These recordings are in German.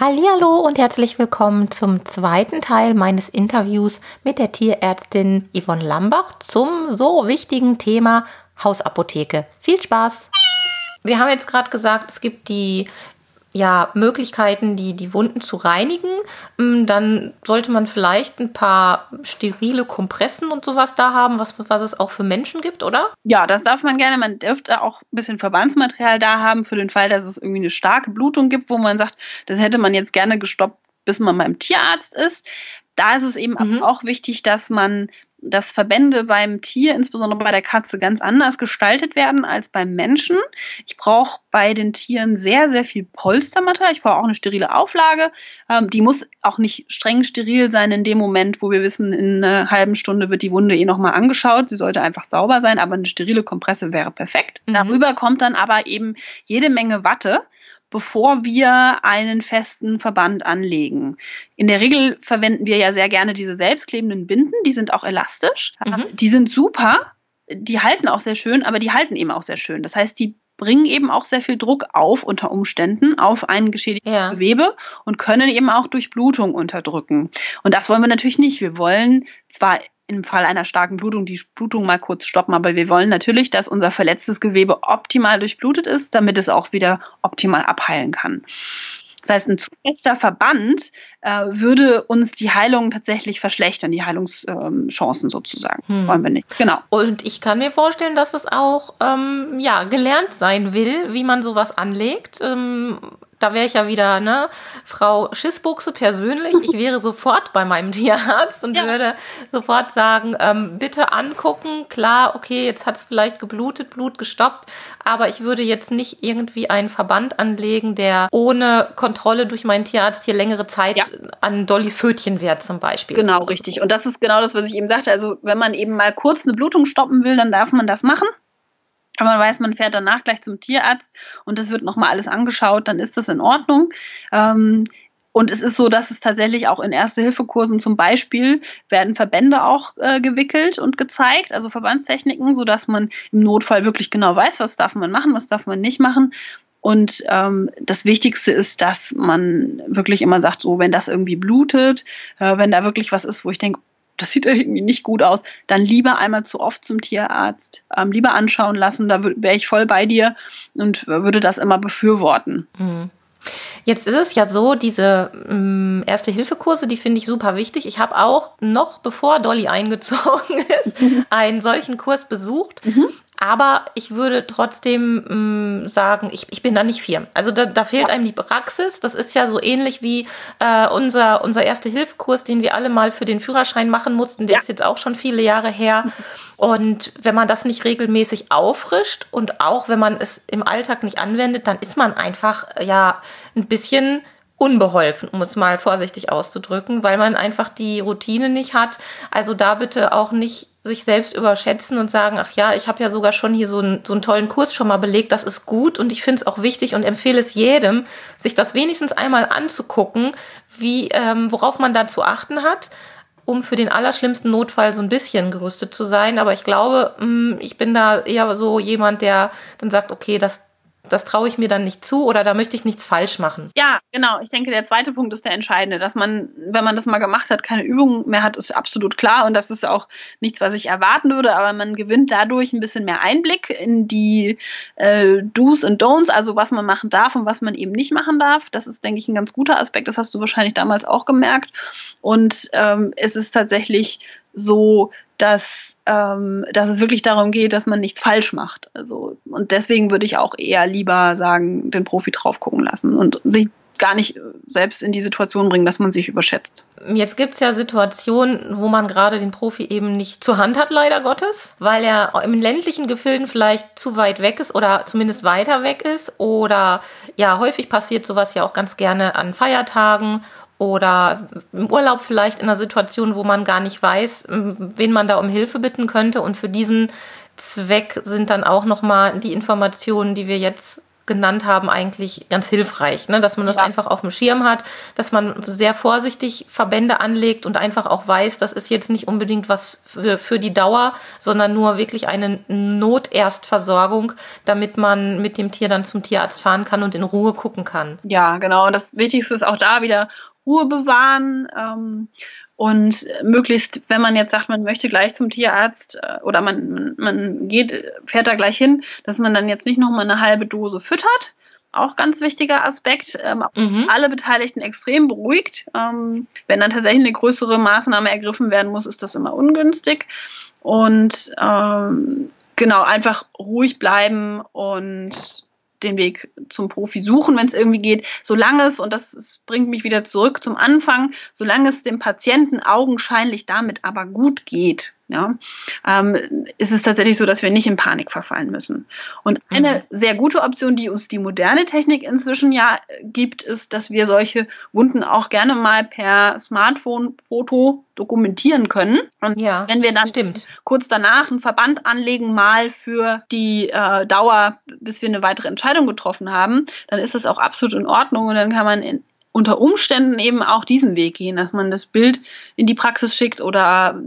Hallo und herzlich willkommen zum zweiten Teil meines Interviews mit der Tierärztin Yvonne Lambach zum so wichtigen Thema Hausapotheke. Viel Spaß! Wir haben jetzt gerade gesagt, es gibt die ja, Möglichkeiten, die, die Wunden zu reinigen. Mm, dann sollte man vielleicht ein paar sterile Kompressen und sowas da haben, was, was es auch für Menschen gibt, oder? Ja, das darf man gerne. Man dürfte auch ein bisschen Verbandsmaterial da haben, für den Fall, dass es irgendwie eine starke Blutung gibt, wo man sagt, das hätte man jetzt gerne gestoppt, bis man beim Tierarzt ist. Da ist es eben mhm. auch wichtig, dass man dass Verbände beim Tier, insbesondere bei der Katze, ganz anders gestaltet werden als beim Menschen. Ich brauche bei den Tieren sehr, sehr viel Polstermaterial. Ich brauche auch eine sterile Auflage. Ähm, die muss auch nicht streng steril sein in dem Moment, wo wir wissen, in einer halben Stunde wird die Wunde eh nochmal angeschaut. Sie sollte einfach sauber sein, aber eine sterile Kompresse wäre perfekt. Mhm. Darüber kommt dann aber eben jede Menge Watte bevor wir einen festen Verband anlegen. In der Regel verwenden wir ja sehr gerne diese selbstklebenden Binden, die sind auch elastisch. Mhm. Die sind super, die halten auch sehr schön, aber die halten eben auch sehr schön. Das heißt, die bringen eben auch sehr viel Druck auf unter Umständen auf ein geschädigtes ja. Gewebe und können eben auch Durchblutung unterdrücken. Und das wollen wir natürlich nicht. Wir wollen zwar im Fall einer starken Blutung die Blutung mal kurz stoppen. Aber wir wollen natürlich, dass unser verletztes Gewebe optimal durchblutet ist, damit es auch wieder optimal abheilen kann. Das heißt, ein zu fester Verband äh, würde uns die Heilung tatsächlich verschlechtern, die Heilungschancen ähm, sozusagen. Hm. Wollen wir nicht. Genau. Und ich kann mir vorstellen, dass es auch ähm, ja, gelernt sein will, wie man sowas anlegt. Ähm, da wäre ich ja wieder, ne, Frau Schissbuchse persönlich. Ich wäre sofort bei meinem Tierarzt und ja. würde sofort sagen, ähm, bitte angucken. Klar, okay, jetzt hat es vielleicht geblutet, Blut gestoppt, aber ich würde jetzt nicht irgendwie einen Verband anlegen, der ohne Kontrolle durch meinen Tierarzt hier längere Zeit ja. an Dollys Fötchen wäre zum Beispiel. Genau, richtig. Und das ist genau das, was ich eben sagte. Also wenn man eben mal kurz eine Blutung stoppen will, dann darf man das machen. Wenn man weiß, man fährt danach gleich zum Tierarzt und das wird nochmal alles angeschaut, dann ist das in Ordnung. Ähm, und es ist so, dass es tatsächlich auch in Erste-Hilfe-Kursen zum Beispiel werden Verbände auch äh, gewickelt und gezeigt, also Verbandstechniken, sodass man im Notfall wirklich genau weiß, was darf man machen, was darf man nicht machen. Und ähm, das Wichtigste ist, dass man wirklich immer sagt, so wenn das irgendwie blutet, äh, wenn da wirklich was ist, wo ich denke, das sieht irgendwie nicht gut aus, dann lieber einmal zu oft zum Tierarzt, ähm, lieber anschauen lassen, da wäre ich voll bei dir und würde das immer befürworten. Mhm. Jetzt ist es ja so, diese ähm, Erste-Hilfe-Kurse, die finde ich super wichtig. Ich habe auch noch, bevor Dolly eingezogen ist, einen solchen Kurs besucht. Mhm. Aber ich würde trotzdem mh, mm, sagen, ich, ich bin da nicht firm. Also da, da fehlt einem die Praxis. Das ist ja so ähnlich wie äh, unser, unser Erste-Hilfe-Kurs, den wir alle mal für den Führerschein machen mussten. Der ja. ist jetzt auch schon viele Jahre her. Und wenn man das nicht regelmäßig auffrischt und auch wenn man es im Alltag nicht anwendet, dann ist man einfach ja ein bisschen unbeholfen, um es mal vorsichtig auszudrücken, weil man einfach die Routine nicht hat. Also da bitte auch nicht sich selbst überschätzen und sagen, ach ja, ich habe ja sogar schon hier so einen, so einen tollen Kurs schon mal belegt, das ist gut und ich finde es auch wichtig und empfehle es jedem, sich das wenigstens einmal anzugucken, wie, ähm, worauf man da zu achten hat um für den allerschlimmsten Notfall so ein bisschen gerüstet zu sein. Aber ich glaube, mm, ich bin da eher so jemand, der dann sagt, okay, das, das traue ich mir dann nicht zu oder da möchte ich nichts falsch machen. Ja, genau. Ich denke, der zweite Punkt ist der entscheidende, dass man, wenn man das mal gemacht hat, keine Übung mehr hat, ist absolut klar und das ist auch nichts, was ich erwarten würde, aber man gewinnt dadurch ein bisschen mehr Einblick in die äh, Do's und Don'ts, also was man machen darf und was man eben nicht machen darf. Das ist, denke ich, ein ganz guter Aspekt. Das hast du wahrscheinlich damals auch gemerkt. Und ähm, es ist tatsächlich so, dass, ähm, dass es wirklich darum geht, dass man nichts falsch macht. Also, und deswegen würde ich auch eher lieber sagen, den Profi drauf gucken lassen und sich gar nicht selbst in die Situation bringen, dass man sich überschätzt. Jetzt gibt's ja Situationen, wo man gerade den Profi eben nicht zur Hand hat, leider Gottes, weil er im ländlichen Gefilden vielleicht zu weit weg ist oder zumindest weiter weg ist. Oder ja, häufig passiert sowas ja auch ganz gerne an Feiertagen oder im Urlaub vielleicht in einer Situation, wo man gar nicht weiß, wen man da um Hilfe bitten könnte. Und für diesen Zweck sind dann auch nochmal die Informationen, die wir jetzt genannt haben, eigentlich ganz hilfreich, ne? dass man das ja. einfach auf dem Schirm hat, dass man sehr vorsichtig Verbände anlegt und einfach auch weiß, das ist jetzt nicht unbedingt was für, für die Dauer, sondern nur wirklich eine Noterstversorgung, damit man mit dem Tier dann zum Tierarzt fahren kann und in Ruhe gucken kann. Ja, genau. Und das Wichtigste ist auch da wieder Ruhe bewahren. Ähm, und möglichst, wenn man jetzt sagt, man möchte gleich zum Tierarzt äh, oder man, man geht, fährt da gleich hin, dass man dann jetzt nicht nochmal eine halbe Dose füttert. Auch ganz wichtiger Aspekt. Ähm, mhm. Alle Beteiligten extrem beruhigt. Ähm, wenn dann tatsächlich eine größere Maßnahme ergriffen werden muss, ist das immer ungünstig. Und ähm, genau, einfach ruhig bleiben und den Weg zum Profi suchen, wenn es irgendwie geht, solange es, und das, bringt mich wieder zurück zum Anfang, solange es dem Patienten augenscheinlich damit aber gut geht, ja, ähm, ist es tatsächlich so, dass wir nicht in Panik verfallen müssen. Und eine mhm. sehr gute Option, die uns die moderne Technik inzwischen ja gibt, ist, dass wir solche Wunden auch gerne mal per Smartphone-Foto dokumentieren können. Und ja, wenn wir dann stimmt. kurz danach einen Verband anlegen, mal für die äh, Dauer, bis wir eine weitere Entscheidung getroffen haben, dann ist das auch absolut in Ordnung und dann kann man in, unter Umständen eben auch diesen Weg gehen, dass man das Bild in die Praxis schickt oder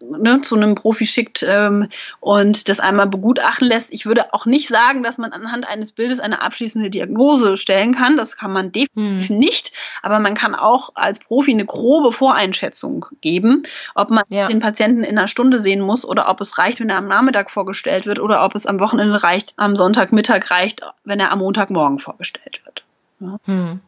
ne, zu einem Profi schickt ähm, und das einmal begutachten lässt. Ich würde auch nicht sagen, dass man anhand eines Bildes eine abschließende Diagnose stellen kann. Das kann man definitiv hm. nicht. Aber man kann auch als Profi eine grobe Voreinschätzung geben, ob man ja. den Patienten in einer Stunde sehen muss oder ob es reicht, wenn er am Nachmittag vorgestellt wird oder ob es am Wochenende reicht, am Sonntagmittag reicht, wenn er am Montagmorgen vorgestellt wird. Ja. Hm.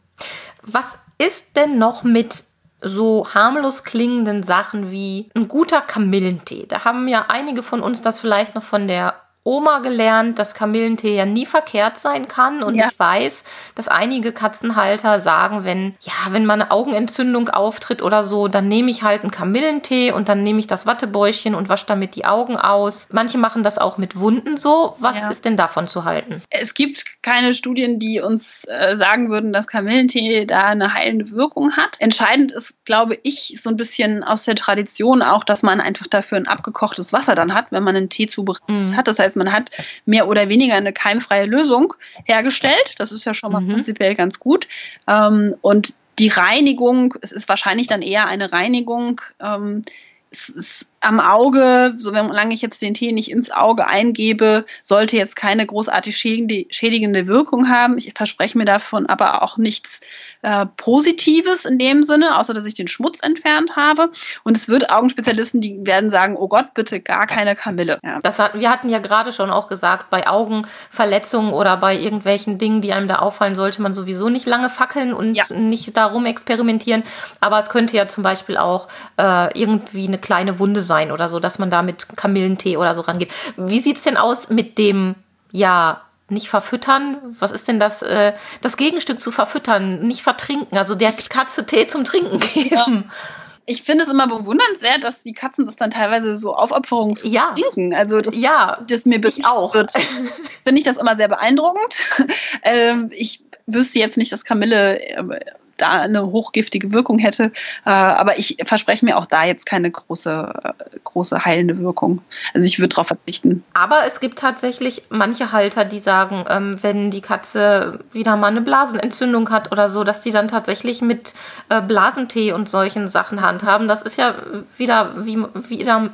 Was ist denn noch mit so harmlos klingenden Sachen wie ein guter Kamillentee? Da haben ja einige von uns das vielleicht noch von der Oma gelernt, dass Kamillentee ja nie verkehrt sein kann. Und ja. ich weiß, dass einige Katzenhalter sagen, wenn, ja, wenn mal eine Augenentzündung auftritt oder so, dann nehme ich halt einen Kamillentee und dann nehme ich das Wattebäuschen und wasche damit die Augen aus. Manche machen das auch mit Wunden so. Was ja. ist denn davon zu halten? Es gibt keine Studien, die uns äh, sagen würden, dass Kamillentee da eine heilende Wirkung hat. Entscheidend ist, glaube ich, so ein bisschen aus der Tradition auch, dass man einfach dafür ein abgekochtes Wasser dann hat, wenn man einen Tee zubereitet mhm. hat. Das heißt, heißt, man hat mehr oder weniger eine keimfreie Lösung hergestellt. Das ist ja schon mal mhm. prinzipiell ganz gut. Ähm, und die Reinigung, es ist wahrscheinlich dann eher eine Reinigung. Ähm, es ist am Auge, so solange ich jetzt den Tee nicht ins Auge eingebe, sollte jetzt keine großartig schädigende Wirkung haben. Ich verspreche mir davon aber auch nichts äh, Positives in dem Sinne, außer dass ich den Schmutz entfernt habe. Und es wird Augenspezialisten, die werden sagen, oh Gott, bitte gar keine Kamille. Ja. Das hatten, wir hatten ja gerade schon auch gesagt, bei Augenverletzungen oder bei irgendwelchen Dingen, die einem da auffallen, sollte man sowieso nicht lange fackeln und ja. nicht darum experimentieren. Aber es könnte ja zum Beispiel auch äh, irgendwie eine kleine Wunde sein oder so, dass man da mit Kamillentee oder so rangeht. Wie sieht's denn aus mit dem, ja, nicht verfüttern. Was ist denn das, äh, das Gegenstück zu verfüttern? Nicht vertrinken, also der Katze Tee zum Trinken geben. Ja. Ich finde es immer bewundernswert, dass die Katzen das dann teilweise so aufopferungs ja. trinken. Also das, ja, das mir ich auch. wird, finde ich das immer sehr beeindruckend. ähm, ich wüsste jetzt nicht, dass Kamille äh, da eine hochgiftige Wirkung hätte. Äh, aber ich verspreche mir auch da jetzt keine große, äh, große heilende Wirkung. Also ich würde darauf verzichten. Aber es gibt tatsächlich manche Halter, die sagen, ähm, wenn die Katze wieder mal eine Blasenentzündung hat oder so, dass die dann tatsächlich mit äh, Blasentee und solchen Sachen handhaben. Das ist ja wieder wie wieder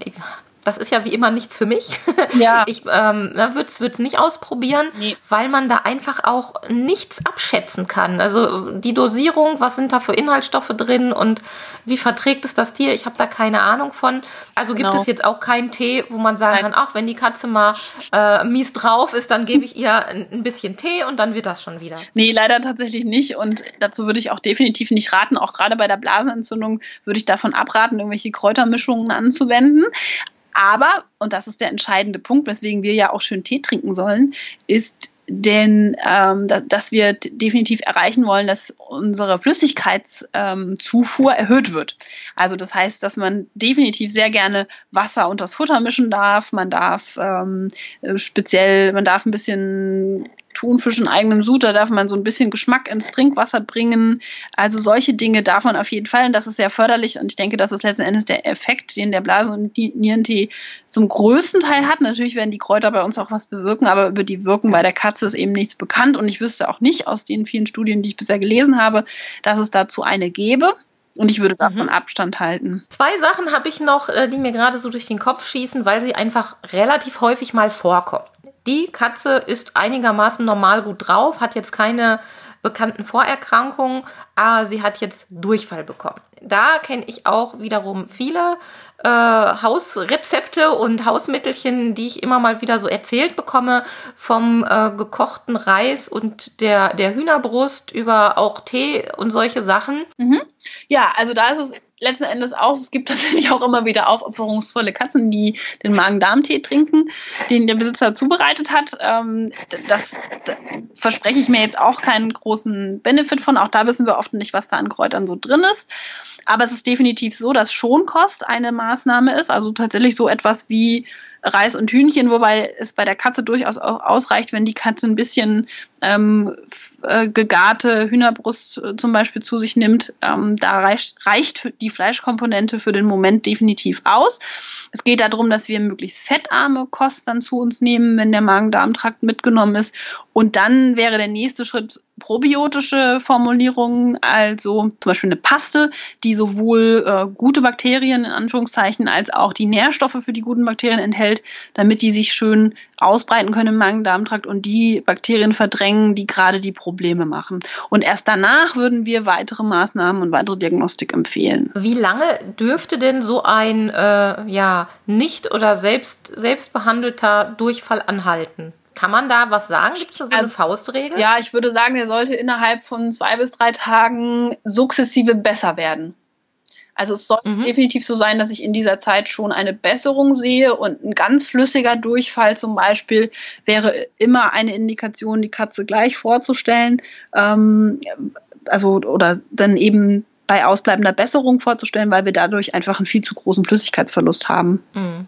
das ist ja wie immer nichts für mich. Ja. Ich ähm, würde es nicht ausprobieren, nee. weil man da einfach auch nichts abschätzen kann. Also die Dosierung, was sind da für Inhaltsstoffe drin und wie verträgt es das Tier? Ich habe da keine Ahnung von. Also genau. gibt es jetzt auch keinen Tee, wo man sagen Nein. kann, ach, wenn die Katze mal äh, mies drauf ist, dann gebe ich ihr ein, ein bisschen Tee und dann wird das schon wieder. Nee, leider tatsächlich nicht. Und dazu würde ich auch definitiv nicht raten. Auch gerade bei der Blasenentzündung würde ich davon abraten, irgendwelche Kräutermischungen anzuwenden. Aber, und das ist der entscheidende Punkt, weswegen wir ja auch schön Tee trinken sollen, ist denn ähm, da, dass wir definitiv erreichen wollen, dass unsere Flüssigkeitszufuhr ähm, erhöht wird. Also das heißt, dass man definitiv sehr gerne Wasser und das Futter mischen darf. Man darf ähm, speziell, man darf ein bisschen Thunfisch in eigenem Sud, da darf man so ein bisschen Geschmack ins Trinkwasser bringen. Also solche Dinge darf man auf jeden Fall und das ist sehr förderlich und ich denke, das ist letzten Endes der Effekt, den der Blasen- und Nierentee zum größten Teil hat. Natürlich werden die Kräuter bei uns auch was bewirken, aber über die Wirken bei der Katze ist eben nichts bekannt und ich wüsste auch nicht aus den vielen Studien, die ich bisher gelesen habe, dass es dazu eine gäbe. Und ich würde davon mhm. Abstand halten. Zwei Sachen habe ich noch, äh, die mir gerade so durch den Kopf schießen, weil sie einfach relativ häufig mal vorkommen. Die Katze ist einigermaßen normal gut drauf, hat jetzt keine bekannten Vorerkrankungen, aber sie hat jetzt Durchfall bekommen. Da kenne ich auch wiederum viele äh, Hausrezepte und Hausmittelchen, die ich immer mal wieder so erzählt bekomme, vom äh, gekochten Reis und der, der Hühnerbrust über auch Tee und solche Sachen. Mhm. Ja, also da ist es letzten Endes auch, es gibt tatsächlich auch immer wieder aufopferungsvolle Katzen, die den Magen-Darm-Tee trinken, den der Besitzer zubereitet hat. Ähm, das, das verspreche ich mir jetzt auch keinen großen Benefit von. Auch da wissen wir oft nicht, was da an Kräutern so drin ist. Aber es ist definitiv so, dass Schonkost eine Maßnahme ist. Also tatsächlich so etwas wie Reis und Hühnchen, wobei es bei der Katze durchaus auch ausreicht, wenn die Katze ein bisschen ähm, äh, gegarte Hühnerbrust äh, zum Beispiel zu sich nimmt. Ähm, da reicht, reicht die Fleischkomponente für den Moment definitiv aus. Es geht darum, dass wir möglichst fettarme Kost dann zu uns nehmen, wenn der Magen-Darm-Trakt mitgenommen ist. Und dann wäre der nächste Schritt probiotische Formulierungen, also zum Beispiel eine Paste, die sowohl äh, gute Bakterien in Anführungszeichen als auch die Nährstoffe für die guten Bakterien enthält, damit die sich schön ausbreiten können im Magen-Darm-Trakt und die Bakterien verdrängen, die gerade die Probleme machen. Und erst danach würden wir weitere Maßnahmen und weitere Diagnostik empfehlen. Wie lange dürfte denn so ein äh, ja nicht oder selbst selbst behandelter Durchfall anhalten? Kann man da was sagen? Gibt es da so also, eine Faustregel? Ja, ich würde sagen, der sollte innerhalb von zwei bis drei Tagen sukzessive besser werden. Also es soll mhm. definitiv so sein, dass ich in dieser Zeit schon eine Besserung sehe und ein ganz flüssiger Durchfall zum Beispiel wäre immer eine Indikation, die Katze gleich vorzustellen. Ähm, also oder dann eben bei ausbleibender Besserung vorzustellen, weil wir dadurch einfach einen viel zu großen Flüssigkeitsverlust haben. Mhm.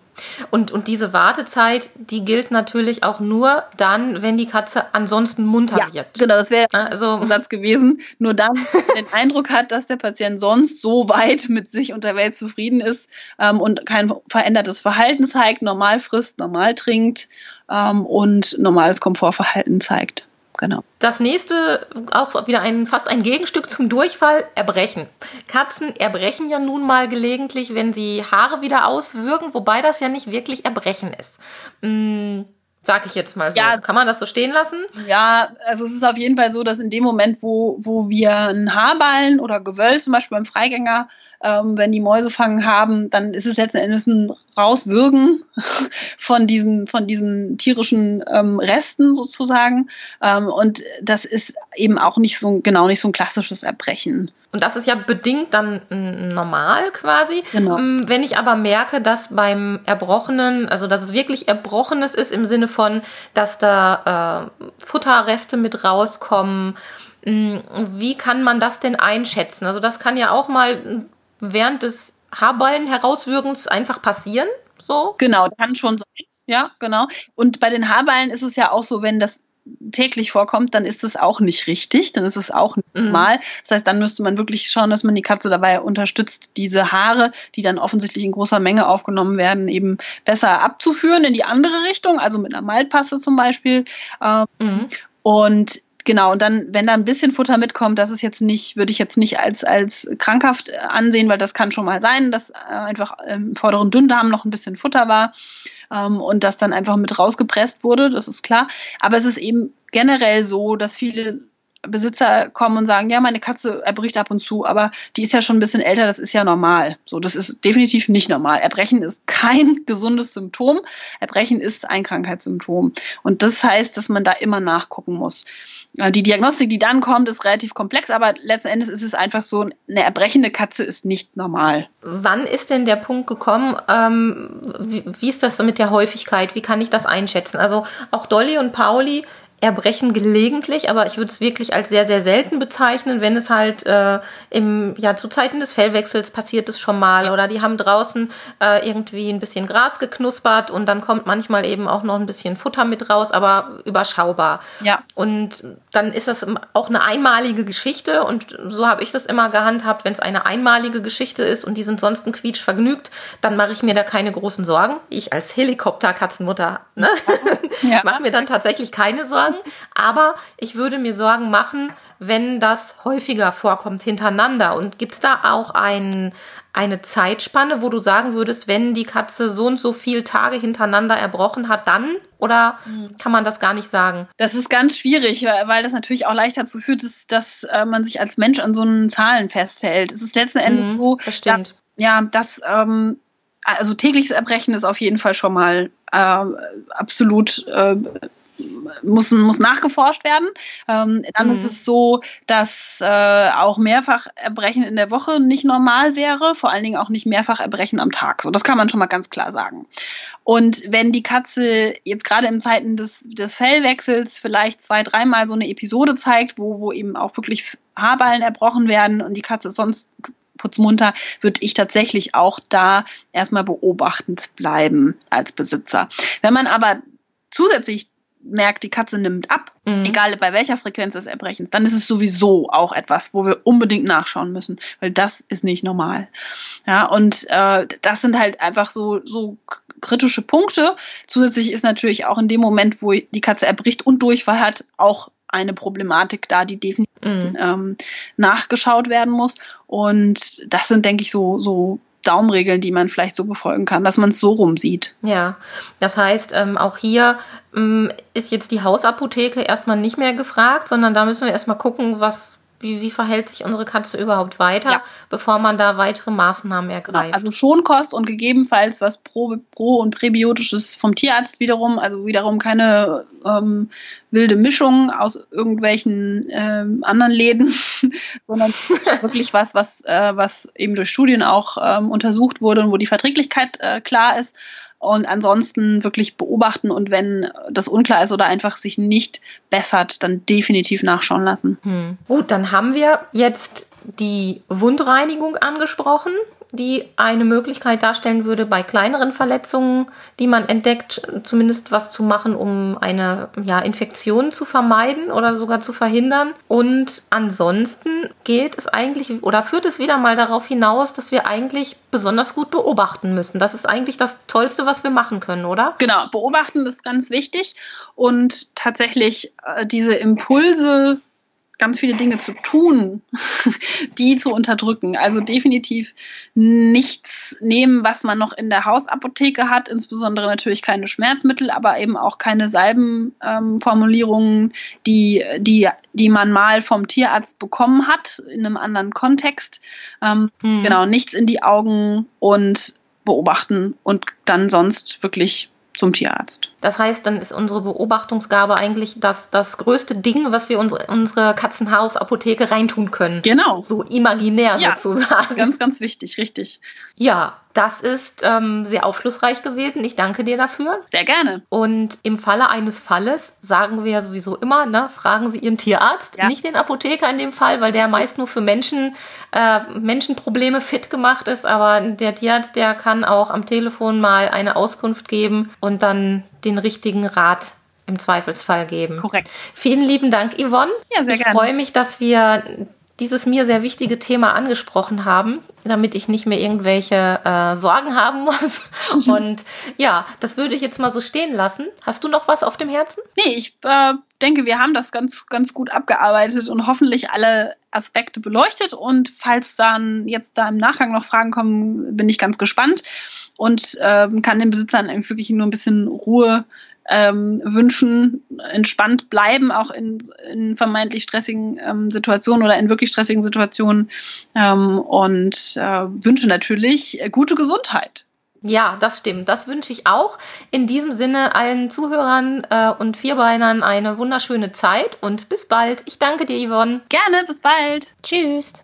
Und, und diese Wartezeit, die gilt natürlich auch nur dann, wenn die Katze ansonsten munter ja, wird. Genau, das wäre also, ein Satz gewesen. Nur dann, wenn den Eindruck hat, dass der Patient sonst so weit mit sich und der Welt zufrieden ist ähm, und kein verändertes Verhalten zeigt, normal frisst, normal trinkt ähm, und normales Komfortverhalten zeigt genau. Das nächste, auch wieder ein, fast ein Gegenstück zum Durchfall, Erbrechen. Katzen erbrechen ja nun mal gelegentlich, wenn sie Haare wieder auswürgen, wobei das ja nicht wirklich Erbrechen ist. Hm, sag ich jetzt mal so. Ja, Kann man das so stehen lassen? Ja, also es ist auf jeden Fall so, dass in dem Moment, wo, wo wir einen Haarballen oder Gewöll zum Beispiel beim Freigänger ähm, wenn die Mäuse fangen haben, dann ist es letzten Endes ein Rauswürgen von diesen, von diesen tierischen ähm, Resten sozusagen. Ähm, und das ist eben auch nicht so, genau nicht so ein klassisches Erbrechen. Und das ist ja bedingt dann normal quasi. Genau. Ähm, wenn ich aber merke, dass beim Erbrochenen, also dass es wirklich Erbrochenes ist im Sinne von, dass da äh, Futterreste mit rauskommen, mm, wie kann man das denn einschätzen? Also das kann ja auch mal während des Haarballen herauswürgens einfach passieren? So? Genau, kann schon sein. Ja, genau. Und bei den Haarballen ist es ja auch so, wenn das täglich vorkommt, dann ist das auch nicht richtig, dann ist es auch nicht mhm. normal. Das heißt, dann müsste man wirklich schauen, dass man die Katze dabei unterstützt, diese Haare, die dann offensichtlich in großer Menge aufgenommen werden, eben besser abzuführen in die andere Richtung, also mit einer Maltpasse zum Beispiel. Ähm, mhm. Und Genau, und dann, wenn da ein bisschen Futter mitkommt, das ist jetzt nicht, würde ich jetzt nicht als, als krankhaft ansehen, weil das kann schon mal sein, dass äh, einfach im vorderen Dünndarm noch ein bisschen Futter war ähm, und das dann einfach mit rausgepresst wurde, das ist klar. Aber es ist eben generell so, dass viele Besitzer kommen und sagen, ja, meine Katze erbricht ab und zu, aber die ist ja schon ein bisschen älter, das ist ja normal. So, das ist definitiv nicht normal. Erbrechen ist kein gesundes Symptom. Erbrechen ist ein Krankheitssymptom. Und das heißt, dass man da immer nachgucken muss. Äh, die Diagnostik, die dann kommt, ist relativ komplex, aber letzten Endes ist es einfach so, eine erbrechende Katze ist nicht normal. Wann ist denn der Punkt gekommen? Ähm, wie, wie ist das mit der Häufigkeit? Wie kann ich das einschätzen? Also auch Dolly und Pauli erbrechen gelegentlich, aber ich würde es wirklich als sehr, sehr selten bezeichnen, wenn es halt äh, im, ja, zu Zeiten des Fellwechsels passiert es schon mal oder die haben draußen äh, irgendwie ein bisschen Gras geknuspert und dann kommt manchmal eben auch noch ein bisschen Futter mit raus, aber überschaubar. Ja. Und dann ist das auch eine einmalige Geschichte und so habe ich das immer gehandhabt, wenn es eine einmalige Geschichte ist und die sind sonst ein Quietsch vergnügt, dann mache ich mir da keine großen Sorgen. Ich als Helikopterkatzenmutter ne? ja. mache mir dann tatsächlich keine Sorgen, aber ich würde mir Sorgen machen, wenn das häufiger vorkommt hintereinander. Und gibt es da auch ein, eine Zeitspanne, wo du sagen würdest, wenn die Katze so und so viele Tage hintereinander erbrochen hat, dann? Oder kann man das gar nicht sagen? Das ist ganz schwierig, weil das natürlich auch leicht dazu führt, dass, dass äh, man sich als Mensch an so einen Zahlen festhält. Es ist letzten Endes mhm, so, das stimmt. Dass, ja, dass ähm, also tägliches Erbrechen ist auf jeden Fall schon mal äh, absolut äh, muss, muss nachgeforscht werden. Ähm, dann mhm. ist es so, dass äh, auch Mehrfacherbrechen in der Woche nicht normal wäre, vor allen Dingen auch nicht Mehrfacherbrechen am Tag. So, das kann man schon mal ganz klar sagen. Und wenn die Katze jetzt gerade in Zeiten des, des Fellwechsels vielleicht zwei, dreimal so eine Episode zeigt, wo, wo eben auch wirklich Haarballen erbrochen werden und die Katze ist sonst putzmunter, würde ich tatsächlich auch da erstmal beobachtend bleiben als Besitzer. Wenn man aber zusätzlich merkt, die Katze nimmt ab, mhm. egal bei welcher Frequenz des Erbrechens, dann ist es sowieso auch etwas, wo wir unbedingt nachschauen müssen, weil das ist nicht normal. Ja, und äh, das sind halt einfach so, so kritische Punkte. Zusätzlich ist natürlich auch in dem Moment, wo die Katze erbricht und Durchfall hat, auch eine Problematik da, die definitiv mhm. ähm, nachgeschaut werden muss. Und das sind, denke ich, so, so Daumenregeln, die man vielleicht so befolgen kann, dass man es so rum sieht. Ja, das heißt, ähm, auch hier ähm, ist jetzt die Hausapotheke erstmal nicht mehr gefragt, sondern da müssen wir erstmal gucken, was, wie, wie verhält sich unsere Katze überhaupt weiter, ja. bevor man da weitere Maßnahmen ergreift? Also Schonkost und gegebenenfalls was Pro, Pro und Präbiotisches vom Tierarzt wiederum, also wiederum keine ähm, wilde Mischung aus irgendwelchen ähm, anderen Läden, sondern wirklich was, was, äh, was eben durch Studien auch ähm, untersucht wurde und wo die Verträglichkeit äh, klar ist und ansonsten wirklich beobachten und wenn das unklar ist oder einfach sich nicht bessert, dann definitiv nachschauen lassen. Hm. Gut, dann haben wir jetzt die Wundreinigung angesprochen die eine Möglichkeit darstellen würde, bei kleineren Verletzungen, die man entdeckt, zumindest was zu machen, um eine ja, Infektion zu vermeiden oder sogar zu verhindern. Und ansonsten geht es eigentlich oder führt es wieder mal darauf hinaus, dass wir eigentlich besonders gut beobachten müssen. Das ist eigentlich das Tollste, was wir machen können, oder? Genau, beobachten ist ganz wichtig und tatsächlich äh, diese Impulse ganz viele Dinge zu tun, die zu unterdrücken. Also definitiv nichts nehmen, was man noch in der Hausapotheke hat, insbesondere natürlich keine Schmerzmittel, aber eben auch keine Salbenformulierungen, ähm, die, die, die man mal vom Tierarzt bekommen hat, in einem anderen Kontext. Ähm, hm. Genau, nichts in die Augen und beobachten und dann sonst wirklich zum Tierarzt. Das heißt, dann ist unsere Beobachtungsgabe eigentlich das, das größte Ding, was wir unsere, unsere Katzenhausapotheke reintun können. Genau. So imaginär ja, sozusagen. Ganz, ganz wichtig, richtig. Ja, das ist ähm, sehr aufschlussreich gewesen. Ich danke dir dafür. Sehr gerne. Und im Falle eines Falles sagen wir ja sowieso immer, ne, fragen Sie Ihren Tierarzt, ja. nicht den Apotheker in dem Fall, weil der meist nur für Menschen, äh, Menschenprobleme fit gemacht ist. Aber der Tierarzt, der kann auch am Telefon mal eine Auskunft geben und dann den richtigen Rat im Zweifelsfall geben. Korrekt. Vielen lieben Dank, Yvonne. Ja, sehr ich gerne. Ich freue mich, dass wir dieses mir sehr wichtige Thema angesprochen haben, damit ich nicht mehr irgendwelche äh, Sorgen haben muss. Und ja, das würde ich jetzt mal so stehen lassen. Hast du noch was auf dem Herzen? Nee, ich äh, denke, wir haben das ganz, ganz gut abgearbeitet und hoffentlich alle Aspekte beleuchtet. Und falls dann jetzt da im Nachgang noch Fragen kommen, bin ich ganz gespannt und äh, kann den Besitzern wirklich nur ein bisschen Ruhe ähm, wünschen, entspannt bleiben, auch in, in vermeintlich stressigen ähm, Situationen oder in wirklich stressigen Situationen ähm, und äh, wünsche natürlich gute Gesundheit. Ja, das stimmt. Das wünsche ich auch. In diesem Sinne allen Zuhörern äh, und Vierbeinern eine wunderschöne Zeit und bis bald. Ich danke dir, Yvonne. Gerne, bis bald. Tschüss.